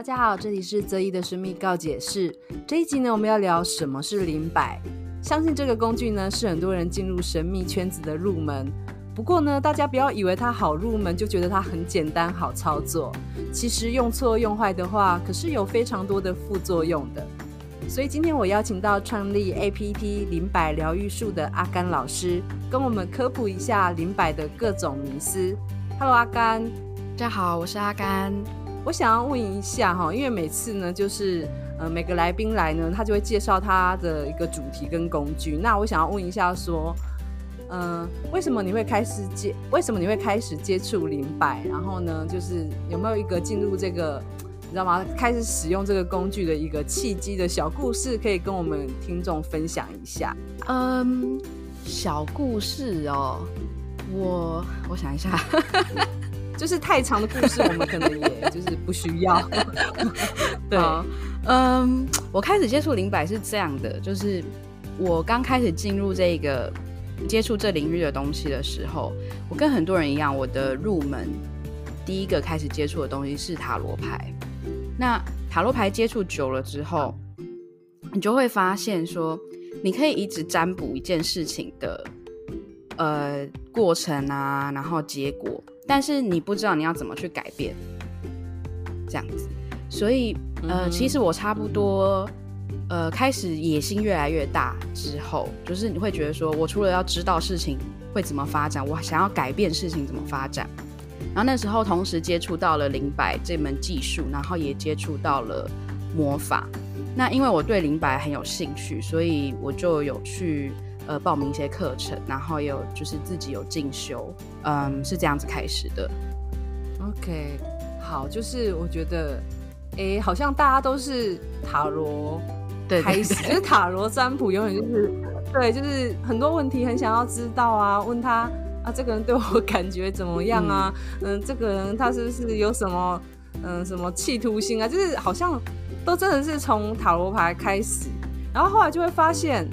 大家好，这里是泽一的神秘告解室。这一集呢，我们要聊什么是灵摆。相信这个工具呢，是很多人进入神秘圈子的入门。不过呢，大家不要以为它好入门，就觉得它很简单好操作。其实用错用坏的话，可是有非常多的副作用的。所以今天我邀请到创立 APT 灵摆疗愈术的阿甘老师，跟我们科普一下灵摆的各种迷思。Hello，阿甘，大家好，我是阿甘。我想要问一下哈，因为每次呢，就是呃每个来宾来呢，他就会介绍他的一个主题跟工具。那我想要问一下说，嗯、为什么你会开始接？为什么你会开始接触灵摆？然后呢，就是有没有一个进入这个，你知道吗？开始使用这个工具的一个契机的小故事，可以跟我们听众分享一下？嗯，小故事哦，我我想一下。就是太长的故事，我们可能也就是不需要。对，嗯，我开始接触灵摆是这样的，就是我刚开始进入这个接触这领域的东西的时候，我跟很多人一样，我的入门第一个开始接触的东西是塔罗牌。那塔罗牌接触久了之后，你就会发现说，你可以一直占卜一件事情的呃过程啊，然后结果。但是你不知道你要怎么去改变，这样子，所以呃，其实我差不多呃开始野心越来越大之后，就是你会觉得说，我除了要知道事情会怎么发展，我想要改变事情怎么发展。然后那时候同时接触到了灵摆这门技术，然后也接触到了魔法。那因为我对灵摆很有兴趣，所以我就有去。呃，报名一些课程，然后有就是自己有进修，嗯，是这样子开始的。OK，好，就是我觉得，哎，好像大家都是塔罗开始，对对对，就是塔罗占卜，永远就是对，就是很多问题很想要知道啊，问他啊，这个人对我感觉怎么样啊？嗯，嗯，这个人他是不是有什么嗯什么企图心啊？就是好像都真的是从塔罗牌开始，然后后来就会发现。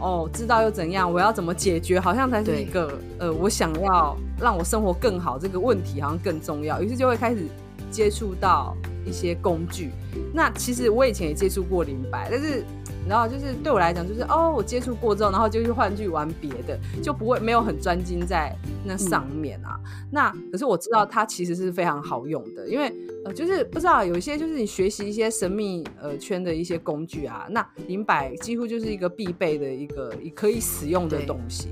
哦，知道又怎样？我要怎么解决？好像才是一个呃，我想要让我生活更好这个问题，好像更重要。于是就会开始接触到一些工具。那其实我以前也接触过灵摆，但是。然后就是对我来讲，就是哦，我接触过之后，然后就去换去玩别的，就不会没有很专精在那上面啊。嗯、那可是我知道它其实是非常好用的，因为呃，就是不知道有一些就是你学习一些神秘呃圈的一些工具啊，那灵摆几乎就是一个必备的一个可以使用的东西。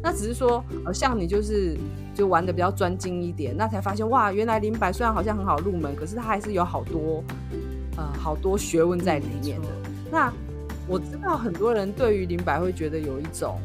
那只是说呃，像你就是就玩的比较专精一点，那才发现哇，原来灵摆虽然好像很好入门，可是它还是有好多呃好多学问在里面的。嗯、那我知道很多人对于林白会觉得有一种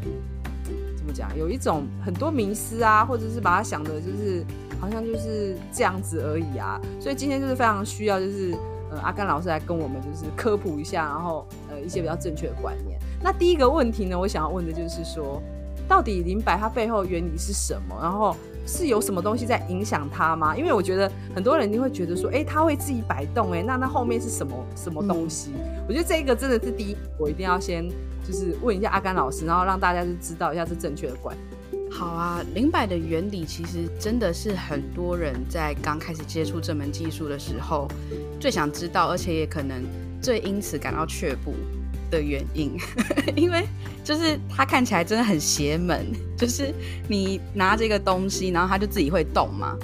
怎么讲，有一种很多迷思啊，或者是把他想的就是好像就是这样子而已啊。所以今天就是非常需要，就是呃阿甘老师来跟我们就是科普一下，然后呃一些比较正确的观念。那第一个问题呢，我想要问的就是说，到底林白它背后原理是什么？然后。是有什么东西在影响他吗？因为我觉得很多人一定会觉得说，哎、欸，它会自己摆动、欸，哎，那那后面是什么什么东西？嗯、我觉得这个真的是第一，我一定要先就是问一下阿甘老师，然后让大家就知道一下是正确的观念。好啊，灵摆的原理其实真的是很多人在刚开始接触这门技术的时候最想知道，而且也可能最因此感到却步的原因，因为就是它看起来真的很邪门，就是你拿这个东西，然后它就自己会动嘛。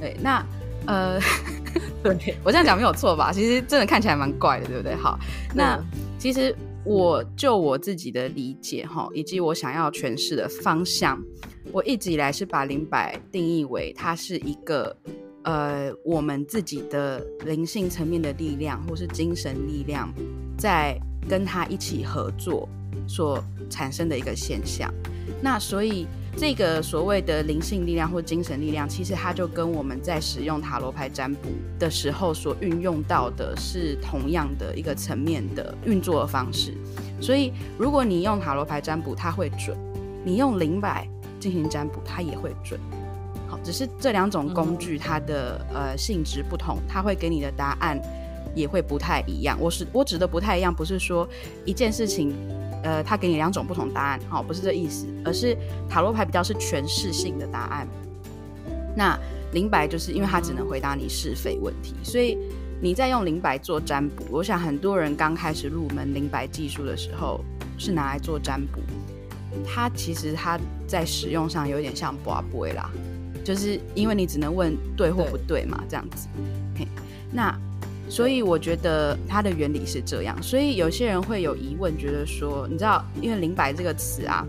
对，那呃，对我这样讲没有错吧？其实真的看起来蛮怪的，对不对？好，那其实我就我自己的理解哈，以及我想要诠释的方向，我一直以来是把灵摆定义为它是一个呃我们自己的灵性层面的力量，或是精神力量在。跟他一起合作所产生的一个现象，那所以这个所谓的灵性力量或精神力量，其实它就跟我们在使用塔罗牌占卜的时候所运用到的是同样的一个层面的运作的方式。所以如果你用塔罗牌占卜，它会准；你用灵摆进行占卜，它也会准。好，只是这两种工具它的呃性质不同，它会给你的答案。也会不太一样。我是我指的不太一样，不是说一件事情，呃，他给你两种不同答案，好，不是这意思，而是塔罗牌比较是诠释性的答案。那灵白就是因为它只能回答你是非问题，所以你在用灵白做占卜，我想很多人刚开始入门灵白技术的时候是拿来做占卜，它其实它在使用上有点像博杯啦，就是因为你只能问对或不对嘛，这样子。那所以我觉得它的原理是这样，所以有些人会有疑问，觉得说，你知道，因为灵摆这个词啊，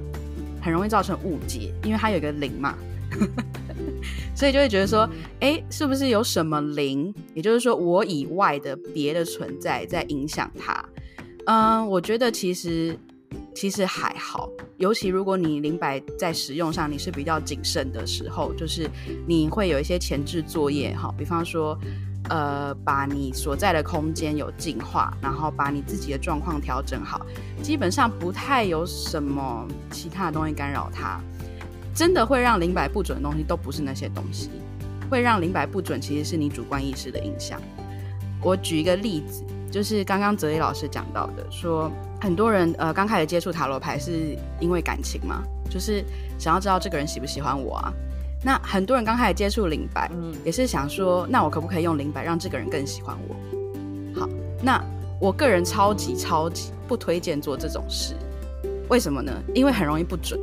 很容易造成误解，因为它有一个灵嘛。所以就会觉得说，哎，是不是有什么灵？也就是说，我以外的别的存在在影响它？嗯，我觉得其实其实还好，尤其如果你灵摆在使用上你是比较谨慎的时候，就是你会有一些前置作业哈，比方说，呃，把你所在的空间有净化，然后把你自己的状况调整好，基本上不太有什么其他的东西干扰它。真的会让灵摆不准的东西，都不是那些东西。会让灵摆不准，其实是你主观意识的影响。我举一个例子，就是刚刚泽一老师讲到的，说很多人呃刚开始接触塔罗牌是因为感情嘛，就是想要知道这个人喜不喜欢我啊。那很多人刚开始接触灵摆，嗯，也是想说，那我可不可以用灵摆让这个人更喜欢我？好，那我个人超级超级不推荐做这种事。为什么呢？因为很容易不准。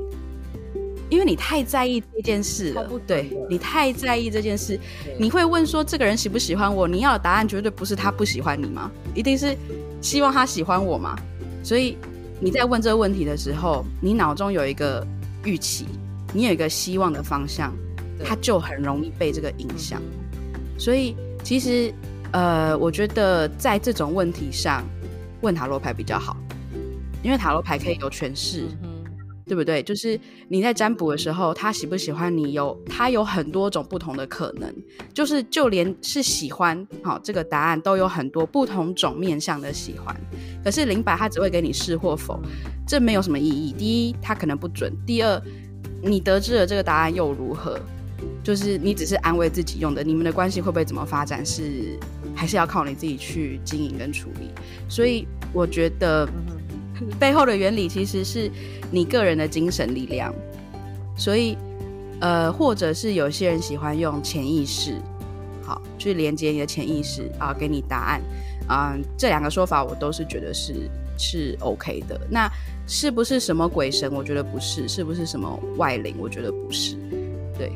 因为你太在意这件事了，对，你太在意这件事，你会问说这个人喜不喜欢我？你要的答案绝对不是他不喜欢你吗？一定是希望他喜欢我吗？所以你在问这个问题的时候，你脑中有一个预期，你有一个希望的方向，它就很容易被这个影响。所以其实呃，我觉得在这种问题上问塔罗牌比较好，因为塔罗牌可以有诠释。对不对？就是你在占卜的时候，他喜不喜欢你有，他有很多种不同的可能。就是就连是喜欢，好，这个答案都有很多不同种面向的喜欢。可是灵摆他只会给你是或否，这没有什么意义。第一，他可能不准；第二，你得知了这个答案又如何？就是你只是安慰自己用的。你们的关系会不会怎么发展是，还是要靠你自己去经营跟处理。所以我觉得。背后的原理其实是你个人的精神力量，所以呃，或者是有些人喜欢用潜意识，好去连接你的潜意识啊，给你答案嗯，呃，这两个说法我都是觉得是是 OK 的。那是不是什么鬼神？我觉得不是。是不是什么外灵？我觉得不是。对，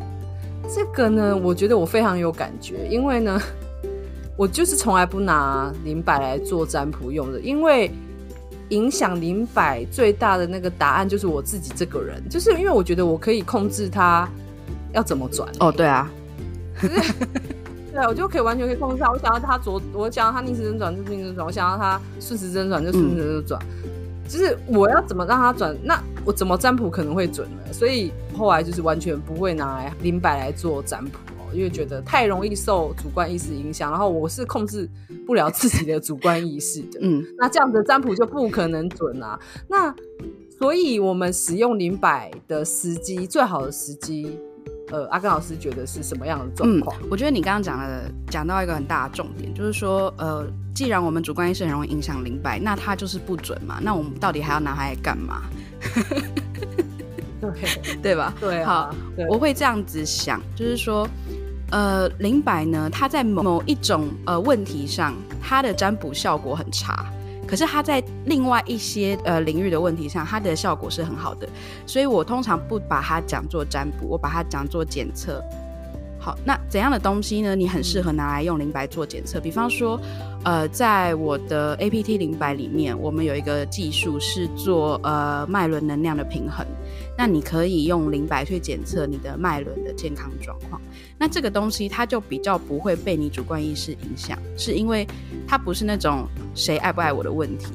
这个呢，我觉得我非常有感觉，因为呢，我就是从来不拿灵摆来做占卜用的，因为。影响灵摆最大的那个答案就是我自己这个人，就是因为我觉得我可以控制它要怎么转。哦，对啊，对，我就可以完全可以控制它。我想要它左，我想要它逆时针转就逆时针转，我想要它顺时针转就顺时针转。嗯、就是我要怎么让它转，那我怎么占卜可能会准呢？所以后来就是完全不会拿来灵摆来做占卜。因为觉得太容易受主观意识影响，然后我是控制不了自己的主观意识的，嗯，那这样的占卜就不可能准啊。那所以我们使用灵摆的时机，最好的时机，呃，阿根老师觉得是什么样的状况？嗯，我觉得你刚刚讲的讲到一个很大的重点，就是说，呃，既然我们主观意识很容易影响灵摆，那它就是不准嘛。那我们到底还要拿它来干嘛？对 对吧？对啊，好，对我会这样子想，就是说。呃，林白呢，他在某一种呃问题上，他的占卜效果很差，可是他在另外一些呃领域的问题上，他的效果是很好的，所以我通常不把它讲做占卜，我把它讲做检测。好，那怎样的东西呢？你很适合拿来用灵摆做检测，比方说，呃，在我的 APT 灵摆里面，我们有一个技术是做呃脉轮能量的平衡。那你可以用灵摆去检测你的脉轮的健康状况。那这个东西它就比较不会被你主观意识影响，是因为它不是那种谁爱不爱我的问题，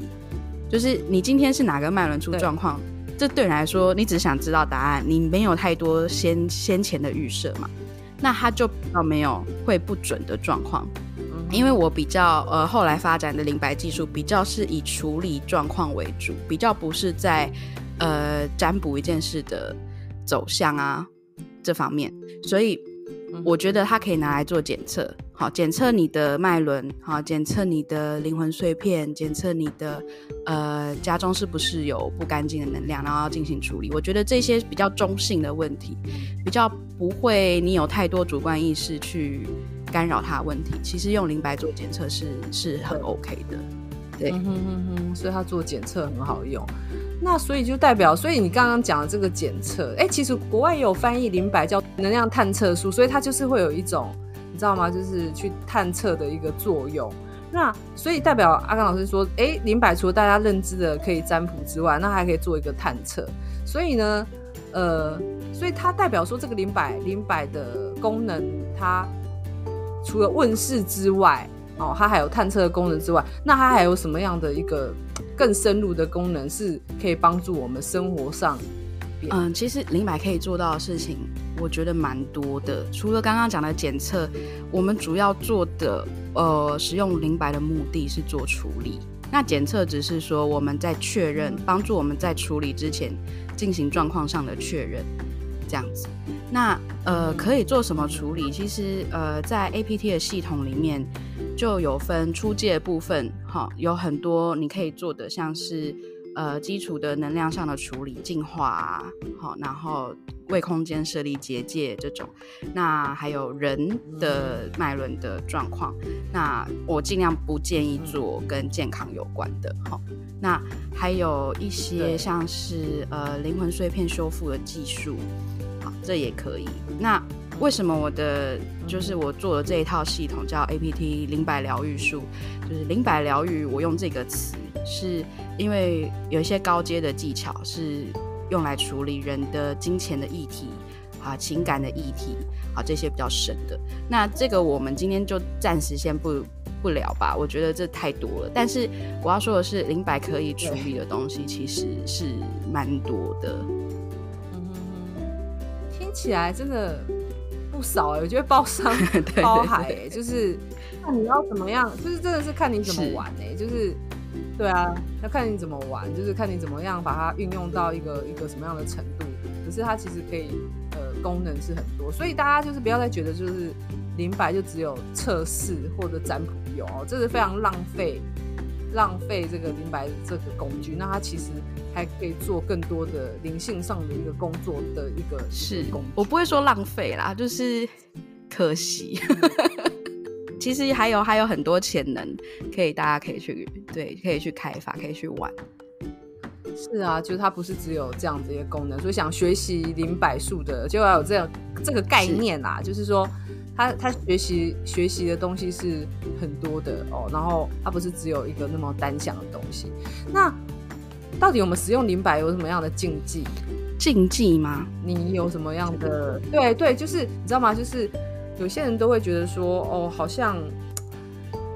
就是你今天是哪个脉轮出状况，这对你来说，你只想知道答案，你没有太多先先前的预设嘛，那他就比较没有会不准的状况。因为我比较呃后来发展的灵摆技术比较是以处理状况为主，比较不是在。呃，占卜一件事的走向啊，这方面，所以我觉得它可以拿来做检测，好，检测你的脉轮，好，检测你的灵魂碎片，检测你的呃家中是不是有不干净的能量，然后要进行处理。我觉得这些比较中性的问题，比较不会你有太多主观意识去干扰它问题，其实用灵摆做检测是是很 OK 的。对，哼哼哼，所以它做检测很好用。那所以就代表，所以你刚刚讲的这个检测，哎、其实国外也有翻译灵摆叫能量探测术，所以它就是会有一种，你知道吗？就是去探测的一个作用。那所以代表阿刚老师说，哎、灵摆除了大家认知的可以占卜之外，那还可以做一个探测。所以呢，呃，所以它代表说这个灵摆灵摆的功能，它除了问事之外，哦，它还有探测的功能之外，那它还有什么样的一个更深入的功能，是可以帮助我们生活上？嗯，其实灵摆可以做到的事情，我觉得蛮多的。除了刚刚讲的检测，我们主要做的，呃，使用灵白的目的是做处理。那检测只是说我们在确认，帮助我们在处理之前进行状况上的确认，这样子。那呃，可以做什么处理？其实呃，在 APT 的系统里面。就有分出借部分，哈，有很多你可以做的，像是呃基础的能量上的处理、净化啊，好，然后为空间设立结界这种，那还有人的脉轮的状况，那我尽量不建议做跟健康有关的，好，那还有一些像是呃灵魂碎片修复的技术，好，这也可以，那。为什么我的就是我做的这一套系统叫 APT 灵摆疗愈术？就是灵摆疗愈，我用这个词是因为有一些高阶的技巧是用来处理人的金钱的议题啊、情感的议题啊这些比较深的。那这个我们今天就暂时先不不聊吧，我觉得这太多了。但是我要说的是，灵摆可以处理的东西其实是蛮多的。嗯哼哼，听起来真的。不少哎、欸，我觉得包山 包海、欸，对对对，就是 看你要怎么样，就是真的是看你怎么玩哎、欸，就是对啊，要看你怎么玩，就是看你怎么样把它运用到一个一个什么样的程度。可是它其实可以呃功能是很多，所以大家就是不要再觉得就是灵摆就只有测试或者占卜用哦，这是非常浪费浪费这个灵摆这个工具。那它其实。还可以做更多的灵性上的一个工作的一个是工，我不会说浪费啦，就是可惜。其实还有还有很多潜能，可以大家可以去对，可以去开发，可以去玩。是啊，就是它不是只有这样子一个功能，所以想学习灵摆术的就要有这样这个概念啦，是就是说他他学习学习的东西是很多的哦，然后它不是只有一个那么单向的东西。那到底我们使用灵摆有什么样的禁忌？禁忌吗？你有什么样的？对对，就是你知道吗？就是有些人都会觉得说，哦，好像，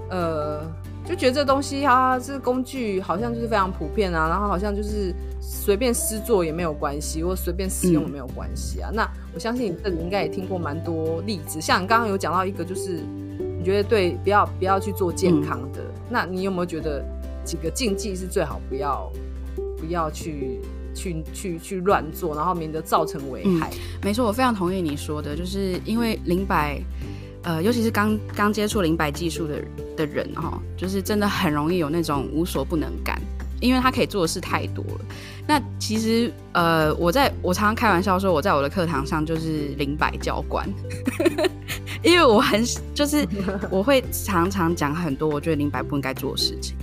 呃，就觉得这东西啊，这个工具好像就是非常普遍啊，然后好像就是随便施作也没有关系，或随便使用也没有关系啊。嗯、那我相信你这里应该也听过蛮多例子，像你刚刚有讲到一个，就是你觉得对，不要不要去做健康的。嗯、那你有没有觉得几个禁忌是最好不要？不要去去去去乱做，然后免得造成危害。嗯，没错，我非常同意你说的，就是因为灵摆，呃，尤其是刚刚接触灵摆技术的的人哈，就是真的很容易有那种无所不能感，因为他可以做的事太多了。那其实呃，我在我常常开玩笑说，我在我的课堂上就是灵摆教官，因为我很就是我会常常讲很多我觉得灵摆不应该做的事情。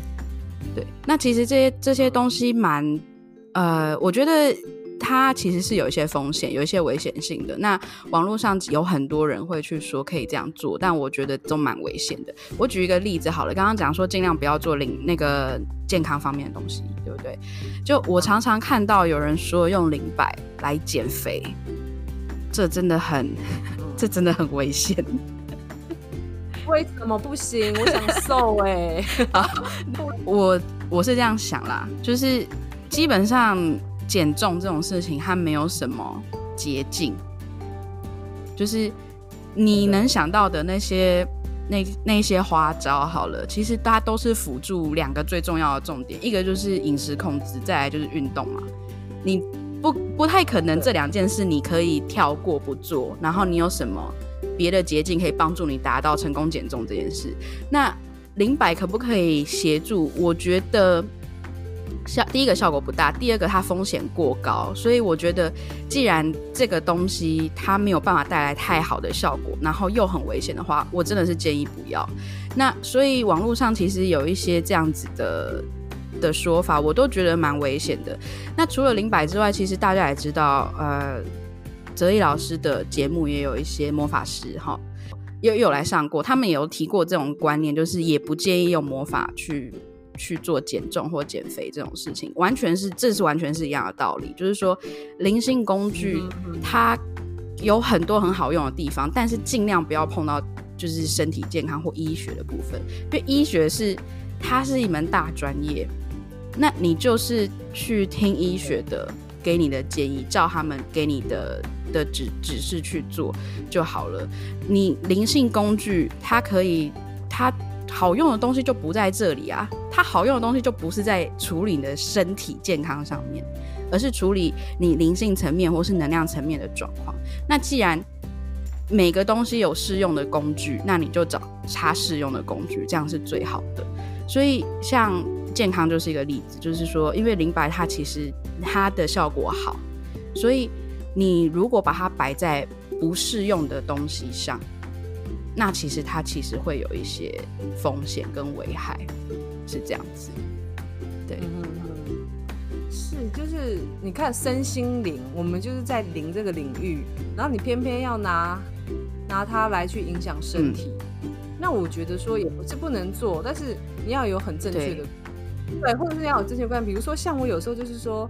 对，那其实这些这些东西蛮，呃，我觉得它其实是有一些风险，有一些危险性的。那网络上有很多人会去说可以这样做，但我觉得都蛮危险的。我举一个例子好了，刚刚讲说尽量不要做零那个健康方面的东西，对不对？就我常常看到有人说用零摆来减肥，这真的很，这真的很危险。为什么不行？我想瘦 哎、我我是这样想啦，就是基本上减重这种事情，它没有什么捷径。就是你能想到的那些那那些花招，好了，其实大家都是辅助两个最重要的重点，一个就是饮食控制，再来就是运动嘛。你不不太可能这两件事你可以跳过不做，然后你有什么？别的捷径可以帮助你达到成功减重这件事，那零百可不可以协助？我觉得效第一个效果不大，第二个它风险过高，所以我觉得既然这个东西它没有办法带来太好的效果，然后又很危险的话，我真的是建议不要。那所以网络上其实有一些这样子的的说法，我都觉得蛮危险的。那除了零百之外，其实大家也知道，呃，哲毅老师的节目也有一些魔法师哈，有有来上过，他们也有提过这种观念，就是也不建议用魔法去。去做减重或减肥这种事情，完全是这是完全是一样的道理。就是说，灵性工具它有很多很好用的地方，但是尽量不要碰到就是身体健康或医学的部分，因为医学是它是一门大专业。那你就是去听医学的给你的建议，照他们给你的的指指示去做就好了。你灵性工具它可以它。好用的东西就不在这里啊，它好用的东西就不是在处理你的身体健康上面，而是处理你灵性层面或是能量层面的状况。那既然每个东西有适用的工具，那你就找它适用的工具，这样是最好的。所以像健康就是一个例子，就是说，因为灵白它其实它的效果好，所以你如果把它摆在不适用的东西上。那其实它其实会有一些风险跟危害，是这样子。对，嗯，是，就是你看身心灵，我们就是在灵这个领域，然后你偏偏要拿拿它来去影响身体，嗯，那我觉得说也不是不能做，但是你要有很正确的对，对，或者是要有正确观念。比如说像我有时候就是说，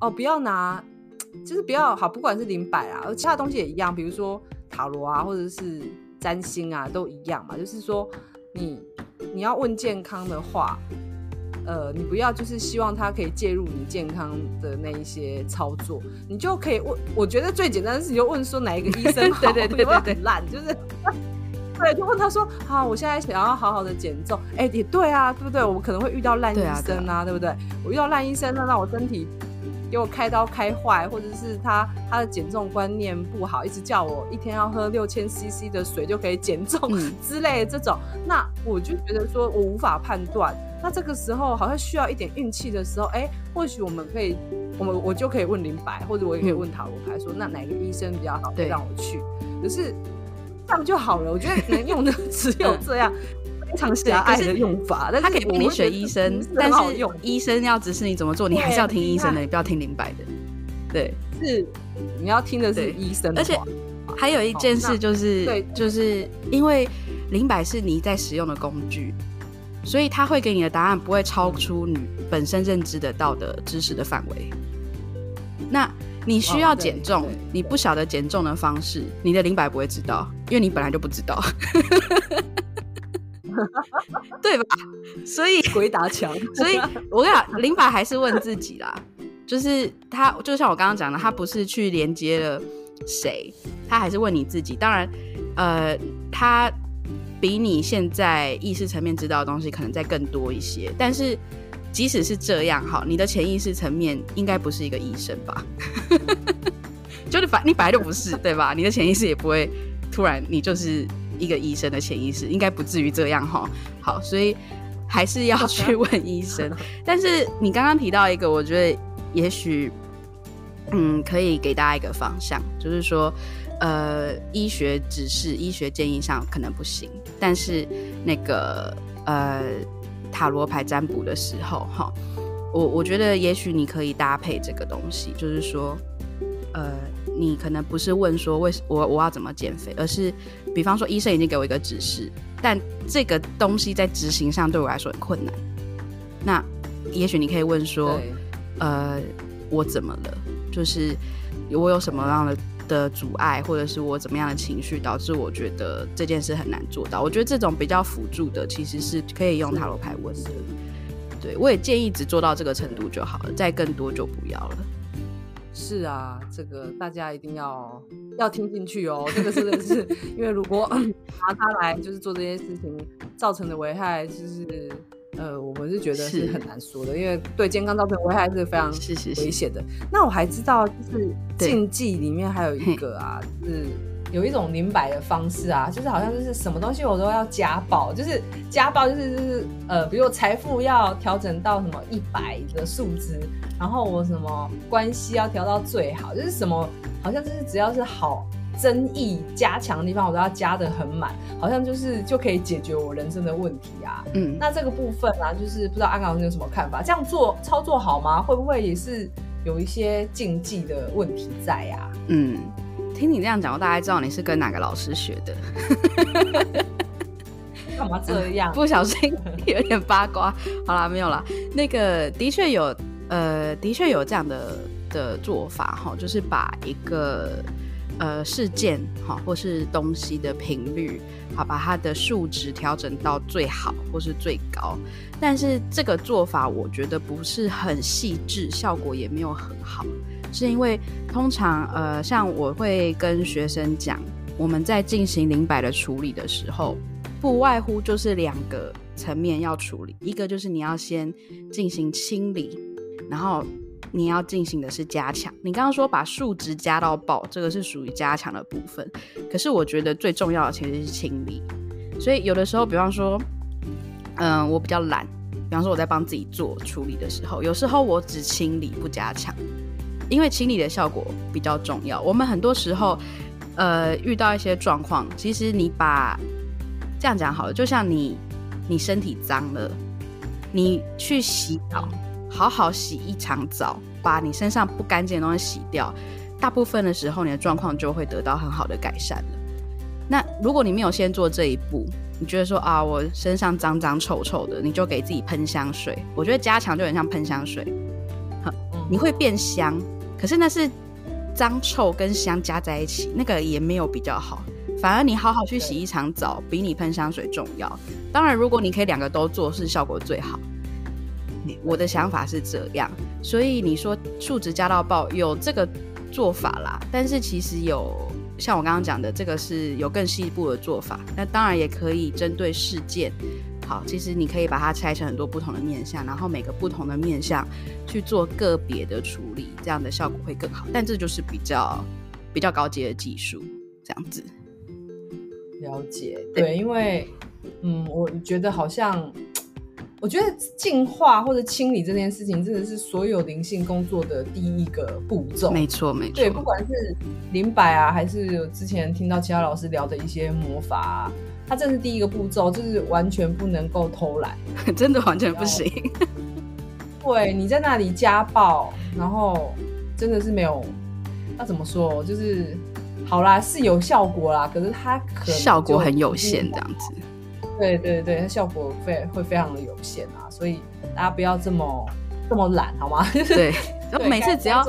哦，不要拿，就是不要好，不管是灵摆啊，而其他东西也一样，比如说塔罗啊，或者是。占星啊，都一样嘛，就是说你你要问健康的话，呃，你不要就是希望他可以介入你健康的那一些操作，你就可以问。我觉得最简单的是，你就问说哪一个医生 好，对对对对对，烂就是，对，就问他说，好，我现在想要好好的减重，哎、欸，也对啊，对不对？我可能会遇到烂医生啊，对，啊对，啊对不对？我遇到烂医生，那让我身体。给我开刀开坏，或者是他他的减重观念不好，一直叫我一天要喝六千 CC 的水就可以减重 之类的这种，嗯，那我就觉得说我无法判断。那这个时候好像需要一点运气的时候，哎，或许我们可以，我们我就可以问林白，或者我也可以问塔罗牌，说那哪个医生比较好，可以让我去。可是这样就好了，我觉得能用的 只有这样。非常狭隘的用法，但是他可以帮你选医生，但是医生要指示你怎么做，你还是要听医生的，你不要听林白的。对，是你要听的是医生的。而且还有一件事就是，对，就是因为灵摆是你在使用的工具，所以他会给你的答案不会超出你本身认知的到的知识的范围。那你需要减重，你不晓得减重的方式，你的灵摆不会知道，因为你本来就不知道。对吧？所以鬼打墙，所以我跟你讲，林白还是问自己啦。就是他，就像我刚刚讲的，他不是去连接了谁，他还是问你自己。当然，呃，他比你现在意识层面知道的东西可能再更多一些。但是，即使是这样，哈，你的潜意识层面应该不是一个医生吧？就你反，你本来就不是，对吧？你的潜意识也不会突然，你就是。一个医生的潜意识应该不至于这样哈，好，所以还是要去问医生。但是你刚刚提到一个，我觉得也许嗯可以给大家一个方向，就是说呃医学指示、医学建议上可能不行，但是那个呃塔罗牌占卜的时候哈，我我觉得也许你可以搭配这个东西，就是说呃。你可能不是问说为什我我要怎么减肥，而是比方说医生已经给我一个指示，但这个东西在执行上对我来说很困难。那也许你可以问说，呃，我怎么了？就是我有什么样的的阻碍，或者是我怎么样的情绪导致我觉得这件事很难做到？我觉得这种比较辅助的，其实是可以用塔罗牌问的。对，我也建议只做到这个程度就好了，再更多就不要了。是啊，这个大家一定要要听进去哦。这个真的是，因为如果 拿它来就是做这些事情造成的危害，就是呃，我们是觉得是很难说的，因为对健康造成危害是非常危险的。是是是。那我还知道，就是禁忌里面还有一个啊，是有一种明摆的方式啊，就是好像就是什么东西我都要加爆，就是加爆就是就是呃，比如财富要调整到什么一百的数值，然后我什么关系要调到最好，就是什么好像就是只要是好争议加强的地方，我都要加的很满，好像就是就可以解决我人生的问题啊。嗯，那这个部分啊，就是不知道安港老师有什么看法？这样做操作好吗？会不会也是有一些禁忌的问题在呀、啊？嗯。听你这样讲，我大概知道你是跟哪个老师学的。干嘛这样？不小心有点八卦。好啦，没有啦。那个的确有，呃，的确有这样的的做法哈，就是把一个呃事件哈或是东西的频率，好把它的数值调整到最好或是最高。但是这个做法我觉得不是很细致，效果也没有很好。是因为通常呃，像我会跟学生讲，我们在进行灵摆的处理的时候，不外乎就是两个层面要处理，一个就是你要先进行清理，然后你要进行的是加强。你刚刚说把数值加到爆，这个是属于加强的部分。可是我觉得最重要的其实是清理。所以有的时候，比方说，嗯、我比较懒，比方说我在帮自己做处理的时候，有时候我只清理不加强。因为清理的效果比较重要，我们很多时候，呃，遇到一些状况，其实你把这样讲好了，就像你你身体脏了，你去洗澡，好好洗一场澡，把你身上不干净的东西洗掉，大部分的时候你的状况就会得到很好的改善了。那如果你没有先做这一步，你觉得说啊，我身上脏脏臭臭的，你就给自己喷香水，我觉得加强就很像喷香水，你会变香。可是那是脏臭跟香加在一起，那个也没有比较好。反而你好好去洗一场澡，比你喷香水重要。当然，如果你可以两个都做，是效果最好。我的想法是这样，所以你说数值加到爆有这个做法啦。但是其实有像我刚刚讲的，这个是有更细一步的做法。那当然也可以针对事件。好，其实你可以把它拆成很多不同的面相，然后每个不同的面相去做个别的处理，这样的效果会更好。但这就是比较比较高阶的技术，这样子。了解，对，因为嗯，我觉得好像，我觉得净化或者清理这件事情，真的是所有灵性工作的第一个步骤。没错，没错。对，不管是灵摆啊，还是之前听到其他老师聊的一些魔法啊。它这是第一个步骤，就是完全不能够偷懒，真的完全不行。对，你在那里家暴，然后真的是没有，那怎么说？就是好啦，是有效果啦，可是它可能效果很有限，这样子。对对对，它效果非会非常的有限啊，所以大家不要这么这么懒，好吗？对，然后每次只要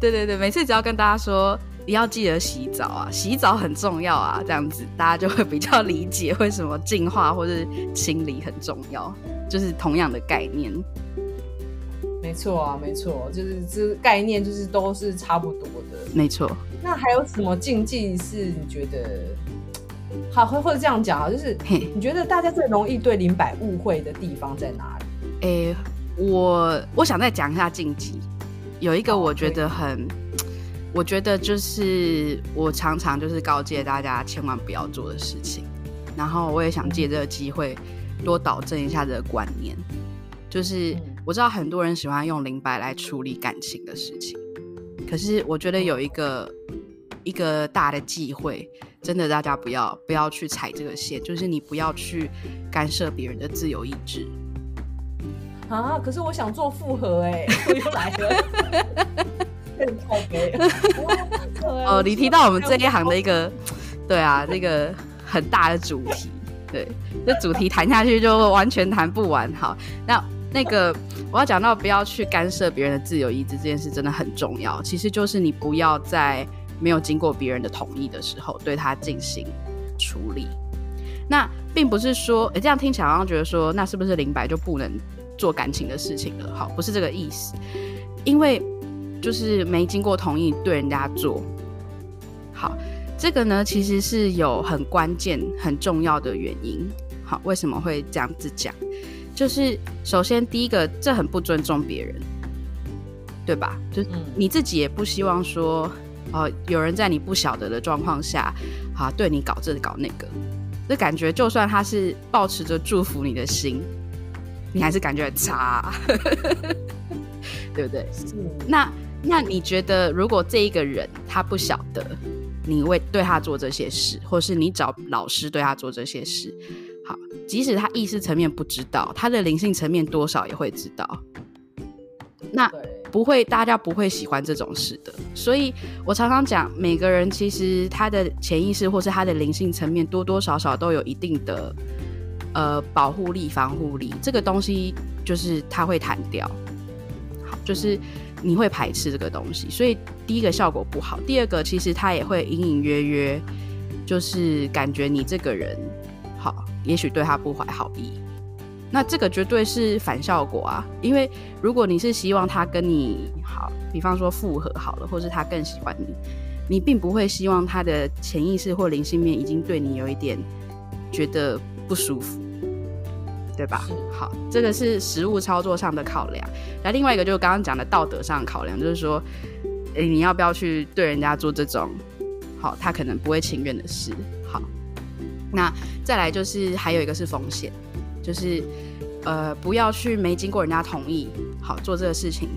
对对对，每次只要跟大家说。你要记得洗澡啊，洗澡很重要啊，这样子大家就会比较理解为什么净化或是清理很重要，就是同样的概念。没错啊，没错，就是这概念就是都是差不多的。没错。那还有什么禁忌是你觉得好，或或者这样讲啊，就是你觉得大家最容易对灵摆误会的地方在哪里？哎、欸，我我想再讲一下禁忌，有一个我觉得很。我觉得就是我常常就是告诫大家千万不要做的事情，然后我也想借这个机会多导正一下这个观念。就是我知道很多人喜欢用灵摆来处理感情的事情，可是我觉得有一个一个大的忌讳，真的大家不要不要去踩这个线，就是你不要去干涉别人的自由意志。啊！可是我想做复合哎，我又来了。哦，你提到我们这一行的一个，对啊，那个很大的主题，对，这主题谈下去就完全谈不完。好，那那个我要讲到不要去干涉别人的自由意志这件事真的很重要。其实就是你不要在没有经过别人的同意的时候对他进行处理。那并不是说，哎，这样听起来好像觉得说，那是不是灵白就不能做感情的事情了？好，不是这个意思，因为。就是没经过同意对人家做，好，这个呢其实是有很关键、很重要的原因。好，为什么会这样子讲？就是首先第一个，这很不尊重别人，对吧？就你自己也不希望说哦，有人在你不晓得的状况下，啊，对你搞这搞那个，这感觉就算他是抱持着祝福你的心，你还是感觉很差，对不对？那那你觉得，如果这一个人他不晓得你为对他做这些事，或是你找老师对他做这些事，好，即使他意识层面不知道，他的灵性层面多少也会知道。那不会，大家不会喜欢这种事的。所以我常常讲，每个人其实他的潜意识或是他的灵性层面，多多少少都有一定的呃保护力、防护力。这个东西就是他会弹掉，好，就是你会排斥这个东西。所以第一个效果不好，第二个其实它也会隐隐约约，就是感觉你这个人好，也许对他不怀好意。那这个绝对是反效果啊！因为如果你是希望他跟你好，比方说复合好了，或是他更喜欢你，你并不会希望他的潜意识或灵性面已经对你有一点觉得不舒服，对吧？好，这个是实物操作上的考量。那另外一个就是刚刚讲的道德上的考量，就是说，诶，你要不要去对人家做这种好，他可能不会情愿的事？好，那再来就是还有一个是风险。就是，呃，不要去没经过人家同意，好做这个事情。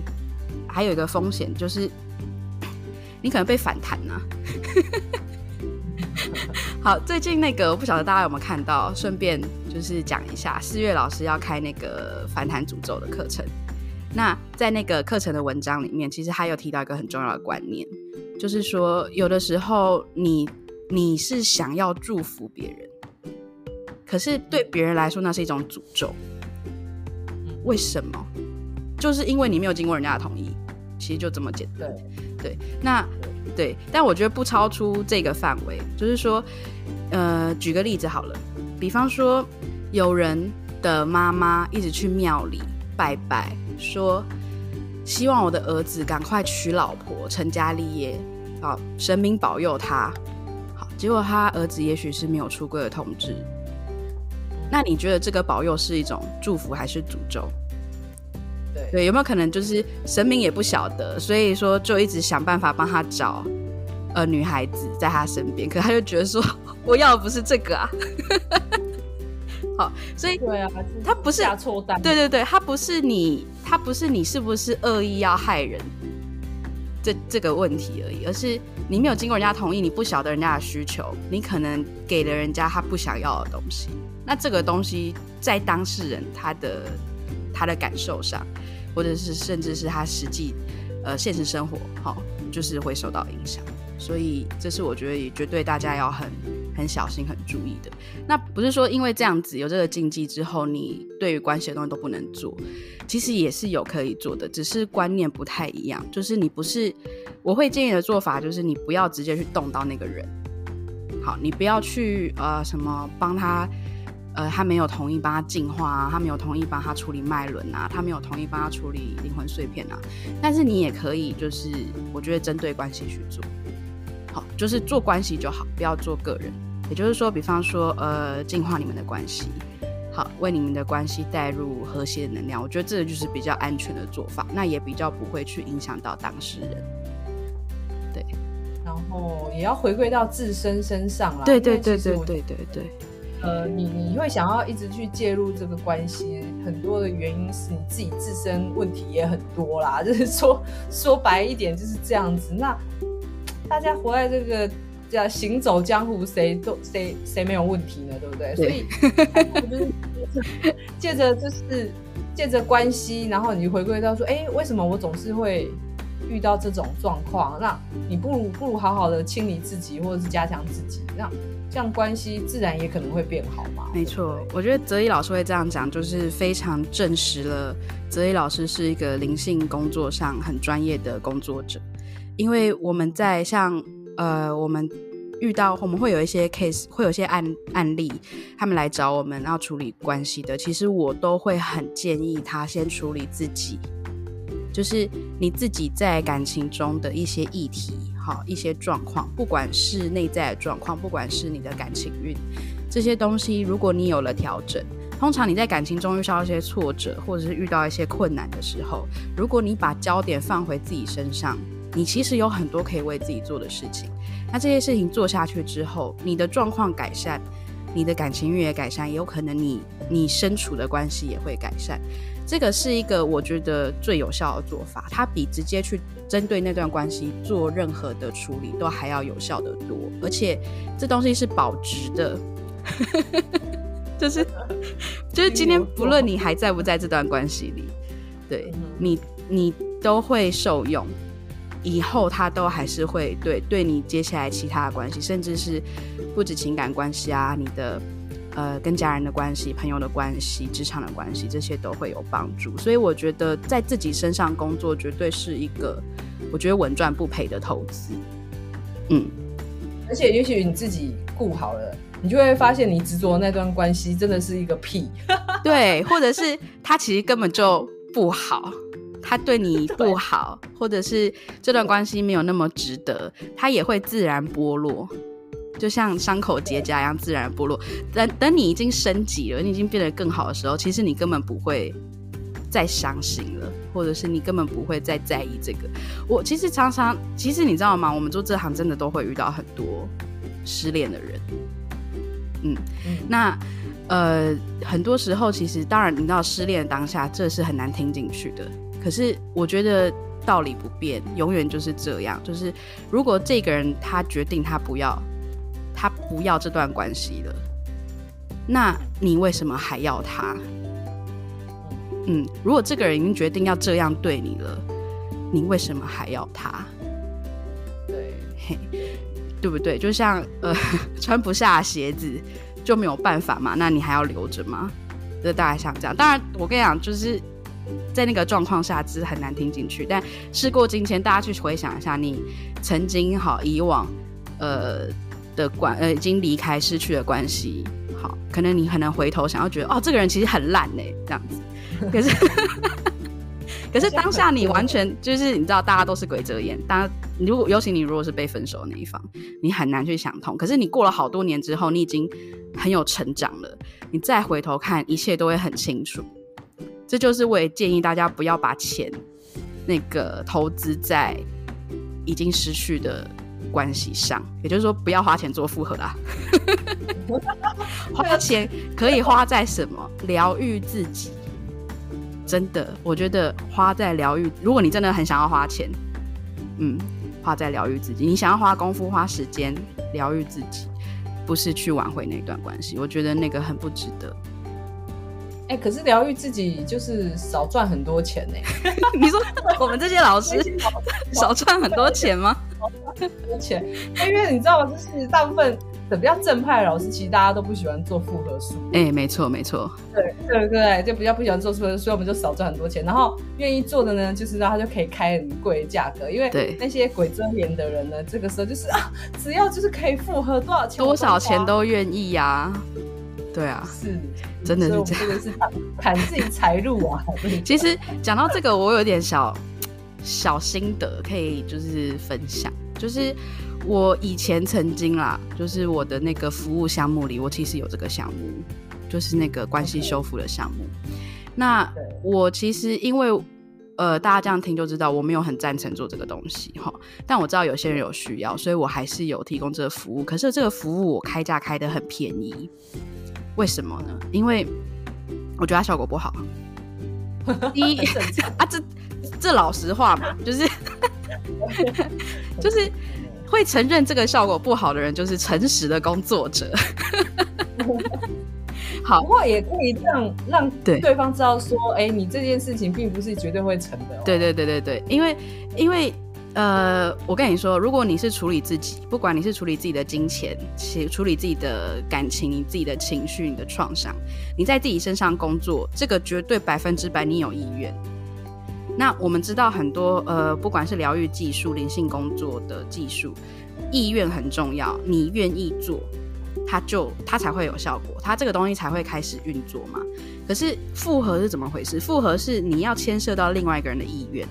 还有一个风险就是，你可能被反弹呢、啊。好，最近那个我不晓得大家有没有看到，顺便就是讲一下，四月老师要开那个反弹诅咒的课程。那在那个课程的文章里面，其实他有提到一个很重要的观念，就是说，有的时候你你是想要祝福别人。可是对别人来说，那是一种诅咒。为什么？就是因为你没有经过人家的同意，其实就这么简单。对，对，那对，但我觉得不超出这个范围。就是说，呃，举个例子好了，比方说，有人的妈妈一直去庙里拜拜，说希望我的儿子赶快娶老婆，成家立业，好，神明保佑他。好，结果他儿子也许是没有出柜的同志。那你觉得这个保佑是一种祝福还是诅咒？对对，有没有可能就是神明也不晓得，所以说就一直想办法帮他找呃女孩子在他身边，可他就觉得说 我要的不是这个啊。好，所以对啊，他不是下错单，对对对，他不是你，他不是你是不是恶意要害人这这个问题而已，而是你没有经过人家同意，你不晓得人家的需求，你可能给了人家他不想要的东西。那这个东西在当事人他的他的感受上，或者是甚至是他实际呃现实生活，好，就是会受到影响。所以这是我觉得也绝对大家要很很小心、很注意的。那不是说因为这样子有这个禁忌之后，你对于关系的东西都不能做，其实也是有可以做的，只是观念不太一样。就是你不是，我会建议的做法就是你不要直接去动到那个人，好，你不要去呃什么帮他。呃，他没有同意帮他净化啊，他没有同意帮他处理脉轮啊，他没有同意帮他处理灵魂碎片啊。但是你也可以，就是我觉得针对关系去做，好，就是做关系就好，不要做个人。也就是说，比方说，呃，净化你们的关系，好，为你们的关系带入和谐的能量。我觉得这个就是比较安全的做法，那也比较不会去影响到当事人。对，然后也要回归到自身身上啦。对对对对对对对，对。呃，你你会想要一直去介入这个关系，很多的原因是你自己自身问题也很多啦。就是说说白一点就是这样子。那大家活在这个叫行走江湖，谁都谁谁没有问题呢？对不对？对，所以 就是借着就是借着关系，然后你回归到说，哎，为什么我总是会遇到这种状况？那你不如不如好好的清理自己，或者是加强自己，那。这样关系自然也可能会变好嘛。没错，我觉得泽一老师会这样讲，就是非常证实了泽一老师是一个灵性工作上很专业的工作者。因为我们在像呃，我们遇到我们会有一些 case，会有一些案案例，他们来找我们要处理关系的，其实我都会很建议他先处理自己，就是你自己在感情中的一些议题。好，一些状况，不管是内在的状况，不管是你的感情运，这些东西，如果你有了调整，通常你在感情中遇到一些挫折，或者是遇到一些困难的时候，如果你把焦点放回自己身上，你其实有很多可以为自己做的事情。那这些事情做下去之后，你的状况改善，你的感情运也改善，也有可能你你身处的关系也会改善。这个是一个我觉得最有效的做法，它比直接去针对那段关系做任何的处理都还要有效的多，而且这东西是保值的，就是就是今天不论你还在不在这段关系里，对你你都会受用，以后他都还是会对对你接下来其他的关系，甚至是不止情感关系啊，你的。呃，跟家人的关系、朋友的关系、职场的关系，这些都会有帮助。所以我觉得在自己身上工作，绝对是一个我觉得稳赚不赔的投资。嗯，而且也许你自己顾好了，你就会发现你执着的那段关系真的是一个屁。对，或者是他其实根本就不好，他对你不好，或者是这段关系没有那么值得，他也会自然剥落。就像伤口结痂一样，自然剥落。等等，你已经升级了，你已经变得更好的时候，其实你根本不会再伤心了，或者是你根本不会再在意这个。我其实常常，其实你知道吗？我们做这行真的都会遇到很多失恋的人。嗯，嗯那呃，很多时候其实，当然你知道失恋当下，这是很难听进去的。可是我觉得道理不变，永远就是这样。就是如果这个人他决定他不要。他不要这段关系了，那你为什么还要他？嗯，如果这个人已经决定要这样对你了，你为什么还要他？对，嘿，对不对？就像呃，穿不下鞋子就没有办法嘛，那你还要留着吗？这大概像这样。当然，我跟你讲，就是在那个状况下，其实很难听进去。但事过境迁，大家去回想一下，你曾经好以往，呃。的关呃，已经离开失去的关系，好，可能你可能回头想要觉得哦，这个人其实很烂呢，这样子。可是，可是当下你完全就是你知道，大家都是鬼遮眼。大家如果尤其你如果是被分手的那一方，你很难去想通。可是你过了好多年之后，你已经很有成长了，你再回头看，一切都会很清楚。这就是我也建议大家不要把钱那个投资在已经失去的。关系上，也就是说，不要花钱做复合啦。花钱可以花在什么？疗愈自己。真的，我觉得花在疗愈。如果你真的很想要花钱，嗯，花在疗愈自己。你想要花功夫、花时间疗愈自己，不是去挽回那段关系。我觉得那个很不值得。哎、欸，可是疗愈自己就是少赚很多钱呢、欸。你说我们这些老师 少赚很多钱吗？多钱？因为你知道吗？就是大部分的比较正派的老师，其实大家都不喜欢做复合术。哎、欸，没错，没错。对对对，就比较不喜欢做复合术，所以我们就少赚很多钱。然后愿意做的呢，就是然后就可以开很贵的价格，因为那些鬼遮眼的人呢，这个时候就是啊，只要就是可以复合多少钱，多少钱都愿意呀、啊。对啊，是，真的是这样，是 砍自己财路啊！其实讲到这个，我有点小小心得可以就是分享，就是我以前曾经啦，就是我的那个服务项目里，我其实有这个项目，就是那个关系修复的项目。那我其实因为呃，大家这样听就知道，我没有很赞成做这个东西哈，但我知道有些人有需要，所以我还是有提供这个服务。可是这个服务我开价开的很便宜。为什么呢？因为我觉得它效果不好。第一 啊，这这老实话嘛，就是 就是会承认这个效果不好的人，就是诚实的工作者。好，不过也可以让让对方知道说，哎，你这件事情并不是绝对会成的哦。对对对对对，因为因为。呃，我跟你说，如果你是处理自己，不管你是处理自己的金钱，处理自己的感情、你自己的情绪、你的创伤，你在自己身上工作，这个绝对百分之百你有意愿。那我们知道很多，呃，不管是疗愈技术、灵性工作的技术，意愿很重要，你愿意做，它就它才会有效果，它这个东西才会开始运作嘛。可是复合是怎么回事？复合是你要牵涉到另外一个人的意愿，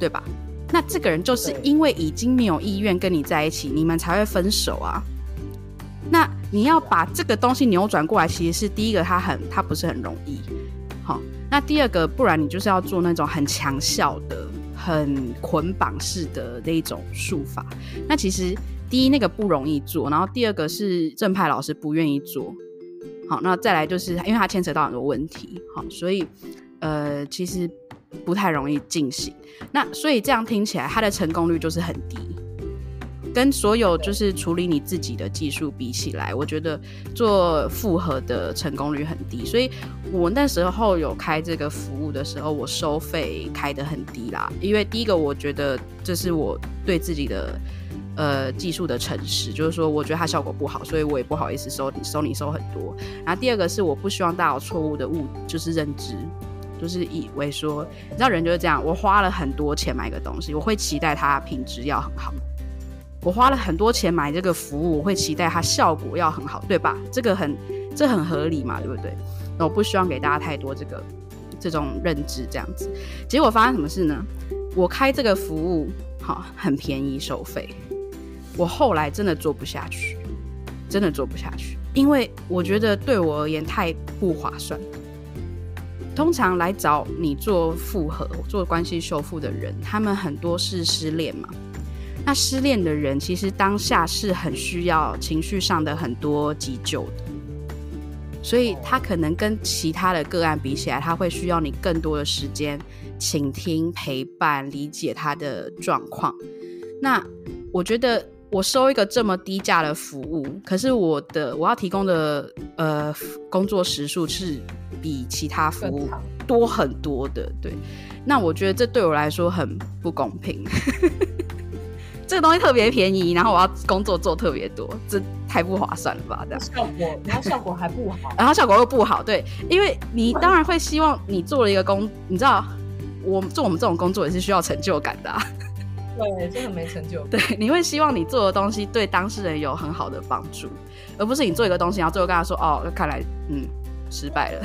对吧？那这个人就是因为已经没有意愿跟你在一起，你们才会分手啊。那你要把这个东西扭转过来，其实是第一个，他很他不是很容易。好，那第二个，不然你就是要做那种很强效的、很捆绑式的那一种术法。那其实第一那个不容易做，然后第二个是正派老师不愿意做。好，那再来就是因为它牵扯到很多问题，好，所以呃其实不太容易进行。那所以这样听起来，它的成功率就是很低。跟所有就是处理你自己的技术比起来，我觉得做复合的成功率很低。所以我那时候有开这个服务的时候，我收费开得很低啦。因为第一个，我觉得这是我对自己的呃技术的诚实，就是说我觉得它效果不好，所以我也不好意思收你收你收很多。然后第二个是我不希望大家有错误的误就是认知，就是以为说你知道人就是这样，我花了很多钱买个东西，我会期待它品质要很好。我花了很多钱买这个服务，我会期待它效果要很好，对吧？这个很，这很合理嘛，对不对？那我不希望给大家太多这个这种认知，这样子。结果发生什么事呢？我开这个服务，好，很便宜收费。我后来真的做不下去，真的做不下去，因为我觉得对我而言太不划算。通常来找你做复合、做关系修复的人，他们很多是失恋嘛。那失恋的人其实当下是很需要情绪上的很多急救的，所以他可能跟其他的个案比起来，他会需要你更多的时间倾听、陪伴、理解他的状况。那我觉得我收一个这么低价的服务，可是我的我要提供的呃工作时数是比其他服务多很多的，对。那我觉得这对我来说很不公平。这个东西特别便宜，然后我要工作做特别多，这太不划算了吧？这样效果，然后效果还不好，然后效果又不好，对，因为你当然会希望你做了一个工，你知道，我做我们这种工作也是需要成就感的，啊，对，真的没成就感。对，你会希望你做的东西对当事人有很好的帮助，而不是你做一个东西，然后最后跟他说，哦，看来嗯失败了，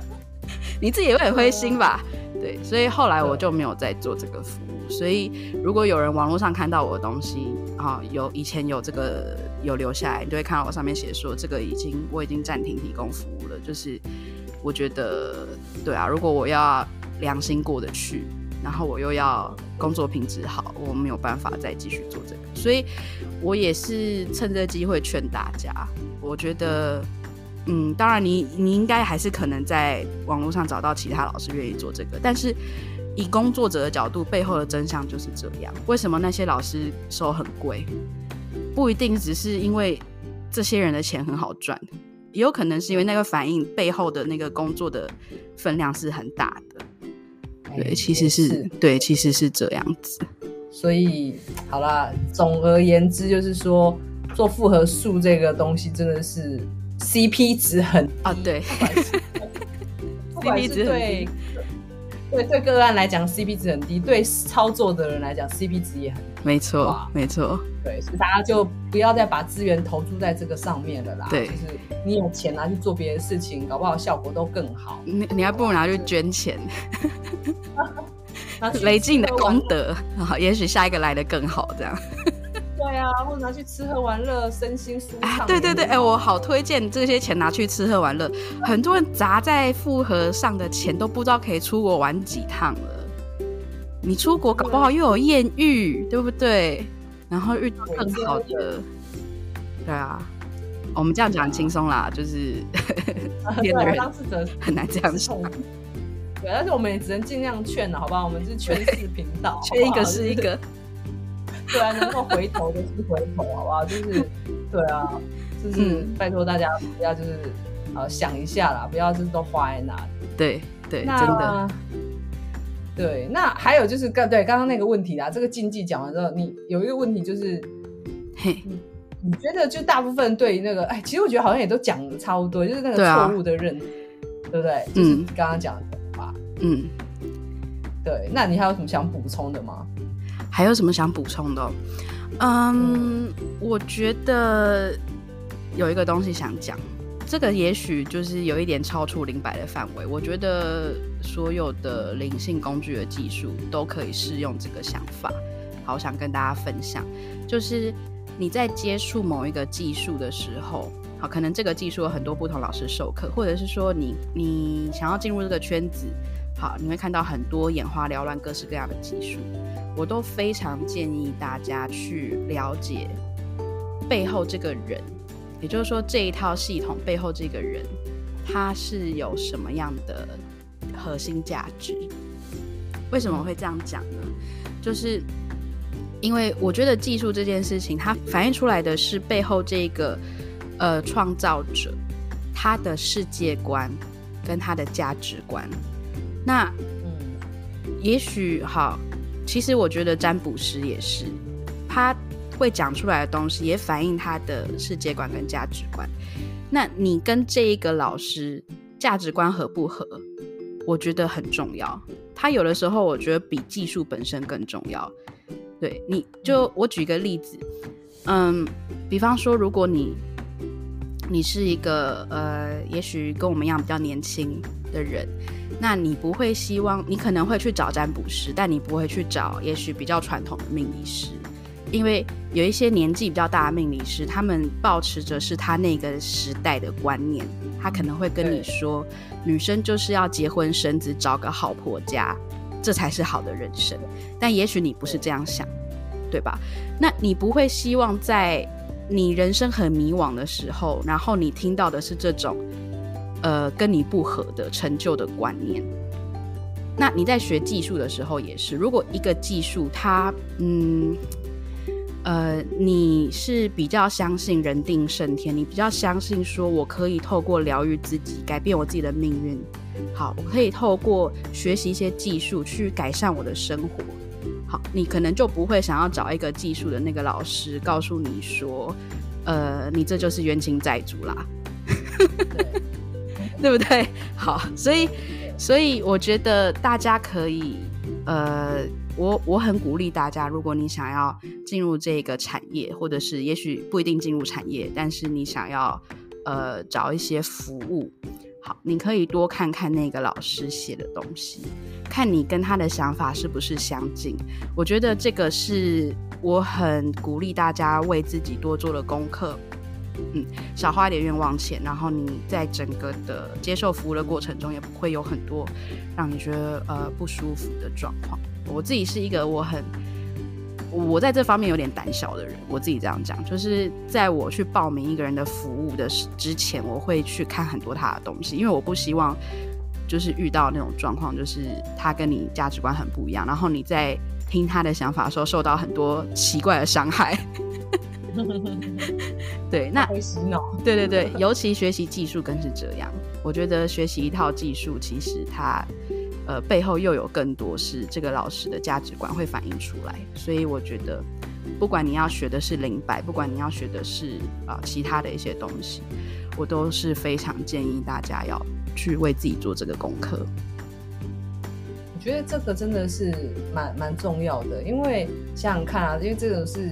你自己也会很灰心吧？对，所以后来我就没有再做这个服务。所以如果有人网络上看到我的东西啊，有以前有这个有留下来，你就会看到我上面写说这个已经我已经暂停提供服务了。就是我觉得对啊，如果我要良心过得去，然后我又要工作品质好，我没有办法再继续做这个。所以我也是趁这个机会劝大家，我觉得。嗯，当然你，你你应该还是可能在网络上找到其他老师愿意做这个，但是以工作者的角度，背后的真相就是这样。为什么那些老师收很贵？不一定只是因为这些人的钱很好赚，也有可能是因为那个反应背后的那个工作的分量是很大的。对，其实是，是对，其实是这样子。所以好啦，总而言之就是说，做复合数这个东西真的是。CP 值很啊，对，CP 值很低。对对个案来讲，CP 值很低；对操作的人来讲，CP 值也很低。没错，没错。对，所以大家就不要再把资源投注在这个上面了啦。对，就是你有钱拿去做别的事情，搞不好效果都更好。你你还不如拿去捐钱，累积你的功德，也许下一个来的更好，这样。对啊，或者拿去吃喝玩乐，身心舒畅。哎，对对对，哎，我好推荐这些钱拿去吃喝玩乐。很多人砸在复合上的钱都不知道可以出国玩几趟了。你出国搞不好又有艳遇，对不对？然后遇到更好的。对啊，我们这样讲很轻松啦，就是 骗的人很难这样说。对，但是我们也只能尽量劝了，好不好？我们是劝世频道，劝一个是一个。对啊，能够回头的是回头，好不好？就是，对啊，就是拜托大家不要就是，呃，想一下啦，不要就是都花在那里。对对，那真的。对，那还有就是刚对刚刚那个问题啦，这个禁忌讲完之后，你有一个问题就是，嘿，你觉得就大部分对于那个，哎，其实我觉得好像也都讲的差不多，就是那个错误的认知，对，不对？就是你刚刚讲的吧，嗯，对。那你还有什么想补充的吗？还有什么想补充的？嗯，我觉得有一个东西想讲，这个也许就是有一点超出灵摆的范围。我觉得所有的灵性工具的技术都可以适用这个想法。好，想跟大家分享，就是你在接触某一个技术的时候，好，可能这个技术有很多不同老师授课，或者是说你你想要进入这个圈子。好，你会看到很多眼花缭乱、各式各样的技术，我都非常建议大家去了解背后这个人，也就是说这一套系统背后这个人，他是有什么样的核心价值？为什么会这样讲呢？就是因为我觉得技术这件事情，它反映出来的是背后这个呃创造者他的世界观跟他的价值观。那，嗯，也许好，其实我觉得占卜师也是，他会讲出来的东西也反映他的世界观跟价值观。那你跟这一个老师价值观合不合？我觉得很重要。他有的时候，我觉得比技术本身更重要。对，你就我举个例子，嗯，比方说，如果你你是一个呃，也许跟我们一样比较年轻的人。那你不会希望，你可能会去找占卜师，但你不会去找也许比较传统的命理师，因为有一些年纪比较大的命理师，他们抱持着是他那个时代的观念，他可能会跟你说，女生就是要结婚生子，找个好婆家，这才是好的人生。但也许你不是这样想，对吧？那你不会希望在你人生很迷惘的时候，然后你听到的是这种。呃，跟你不合的成就的观念，那你在学技术的时候也是。如果一个技术它，嗯，呃，你是比较相信人定胜天，你比较相信说我可以透过疗愈自己改变我自己的命运，好，我可以透过学习一些技术去改善我的生活，好，你可能就不会想要找一个技术的那个老师告诉你说，呃，你这就是冤亲债主啦。对不对？好，所以，所以我觉得大家可以，呃，我我很鼓励大家，如果你想要进入这个产业，或者是也许不一定进入产业，但是你想要，呃，找一些服务，好，你可以多看看那个老师写的东西，看你跟他的想法是不是相近。我觉得这个是我很鼓励大家为自己多做的功课。嗯，少花一点冤枉钱，然后你在整个的接受服务的过程中，也不会有很多让你觉得呃不舒服的状况。我自己是一个我很我在这方面有点胆小的人，我自己这样讲，就是在我去报名一个人的服务的之前，我会去看很多他的东西，因为我不希望就是遇到那种状况，就是他跟你价值观很不一样，然后你在听他的想法的时候受到很多奇怪的伤害。对，那会洗脑对对对，尤其学习技术更是这样。我觉得学习一套技术，其实它呃背后又有更多是这个老师的价值观会反映出来。所以我觉得，不管你要学的是零摆，不管你要学的是啊、呃、其他的一些东西，我都是非常建议大家要去为自己做这个功课。我觉得这个真的是蛮蛮重要的，因为想想看啊，因为这种是。